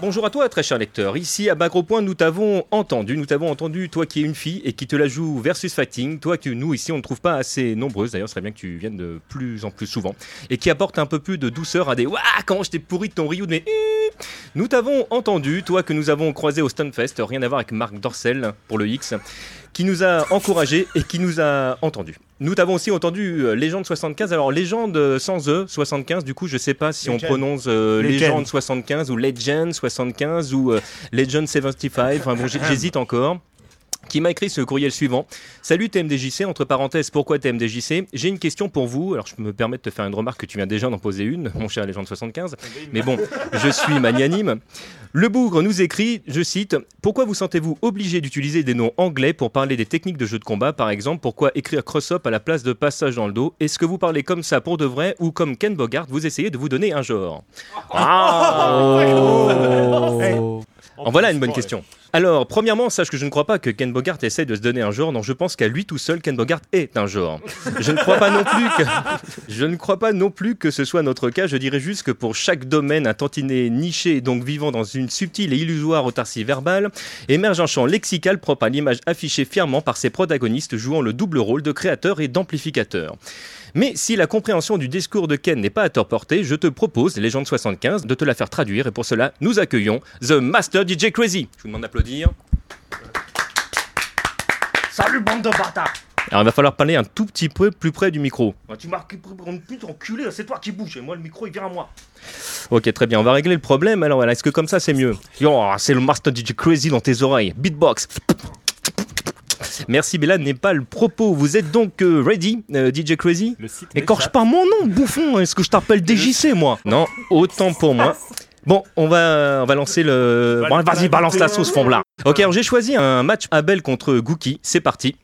Bonjour à toi, très cher lecteur. Ici, à Bagro Point, nous t'avons entendu. Nous t'avons entendu, toi qui es une fille et qui te la joue versus fighting. Toi que nous, ici, on ne trouve pas assez nombreuses. D'ailleurs, ce serait bien que tu viennes de plus en plus souvent. Et qui apporte un peu plus de douceur à des Ouah, comment je t'ai pourri de ton Ryu? Mes. Nous t'avons entendu, toi que nous avons croisé au Stunfest. Rien à voir avec Marc Dorcel pour le X. Qui nous a encouragé et qui nous a entendu. Nous t'avons aussi entendu euh, Légende 75. Alors, Légende euh, sans E, 75, du coup, je sais pas si on Legend. prononce euh. Légende 75 ou Legend 75 ou euh, Legend 75. Enfin bon, j'hésite encore. Qui m'a écrit ce courriel suivant. Salut TMDJC, entre parenthèses, pourquoi TMDJC J'ai une question pour vous. Alors, je me permets de te faire une remarque que tu viens déjà d'en poser une, mon cher Légende 75. Mais bon, je suis magnanime. Le bougre nous écrit, je cite, Pourquoi vous sentez-vous obligé d'utiliser des noms anglais pour parler des techniques de jeu de combat Par exemple, pourquoi écrire cross-up à la place de passage dans le dos? Est-ce que vous parlez comme ça pour de vrai ou comme Ken Bogart, vous essayez de vous donner un genre? Ah En voilà une bonne question. Alors, premièrement, sache que je ne crois pas que Ken Bogart essaye de se donner un genre. Non, je pense qu'à lui tout seul, Ken Bogart est un genre. Je ne crois pas non plus que je ne crois pas non plus que ce soit notre cas. Je dirais juste que pour chaque domaine, un tantinet niché, donc vivant dans une subtile et illusoire autarcie verbale, émerge un champ lexical propre à l'image affichée fièrement par ses protagonistes jouant le double rôle de créateur et d'amplificateur. Mais si la compréhension du discours de Ken n'est pas à tort portée, je te propose, Légende 75, de te la faire traduire et pour cela, nous accueillons The Master DJ Crazy. Je vous demande Salut bande de bâtards Alors il va falloir parler un tout petit peu plus près du micro. Bah, Tu m'as une pute enculé, c'est toi qui bouge et moi le micro il vient à moi. Ok, très bien, on va régler le problème. Alors voilà, est-ce que comme ça c'est mieux? Yo, c'est le Master DJ Crazy dans tes oreilles. Beatbox. Merci, mais là n'est pas le propos. Vous êtes donc euh, ready, euh, DJ Crazy? Le site Écorche pas mon nom, bouffon. Est-ce que je t'appelle DJC, moi? Non, autant pour moi. Bon, on va, on va lancer le. Bon, vas-y, balance la sauce, là. Ok, alors j'ai choisi un match Abel contre Gookie. C'est parti.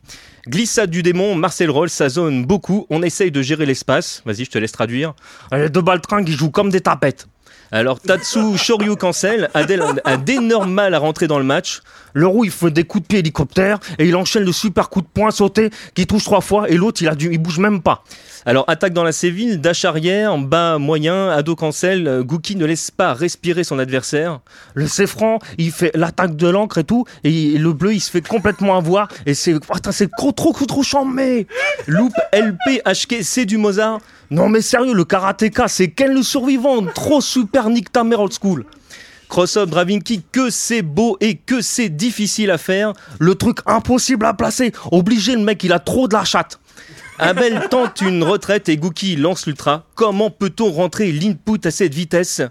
Glissade du démon, Marcel Roll, ça zone beaucoup. On essaye de gérer l'espace. Vas-y, je te laisse traduire. Les deux baltringues ils jouent comme des tapettes. Alors, Tatsu Shoryu cancel, a d'énormes mal à rentrer dans le match. Le roux il fait des coups de pied hélicoptère et il enchaîne le super coup de poing sauté qui touche trois fois et l'autre il a bouge même pas. Alors, attaque dans la Séville, dash arrière, bas moyen, ado cancel, euh, Gookie ne laisse pas respirer son adversaire. Le Cefran il fait l'attaque de l'encre et tout et le bleu il se fait complètement avoir et c'est c'est trop trop trop trop chambé. Loop LP HK, c'est du Mozart. Non mais sérieux le karatéka c'est Ken le survivant trop super nick ta mère old school. Cross-up driving kick, que c'est beau et que c'est difficile à faire. Le truc impossible à placer obligé le mec il a trop de la chatte. Abel tente une retraite et Gookie lance l'ultra. Comment peut-on rentrer l'input à cette vitesse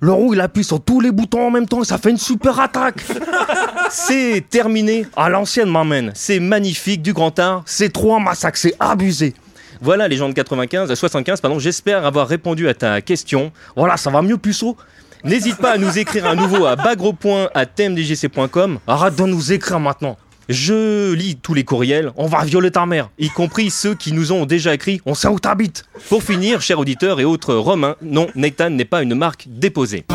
Le roux il appuie sur tous les boutons en même temps et ça fait une super attaque. C'est terminé. À l'ancienne m'amène. C'est magnifique, du grand art. C'est trop un massacre, c'est abusé. Voilà les gens de 95, euh, 75, pardon. J'espère avoir répondu à ta question. Voilà, ça va mieux puceau. N'hésite pas à nous écrire à nouveau à bagropoint à tmdgc.com. Arrête de nous écrire maintenant. Je lis tous les courriels, On va violer ta mère. y compris ceux qui nous ont déjà écrit. On sait où t'habites. Pour finir, chers auditeurs et autres romains, non, Nathan n'est pas une marque déposée.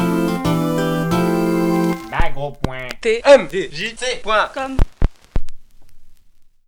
T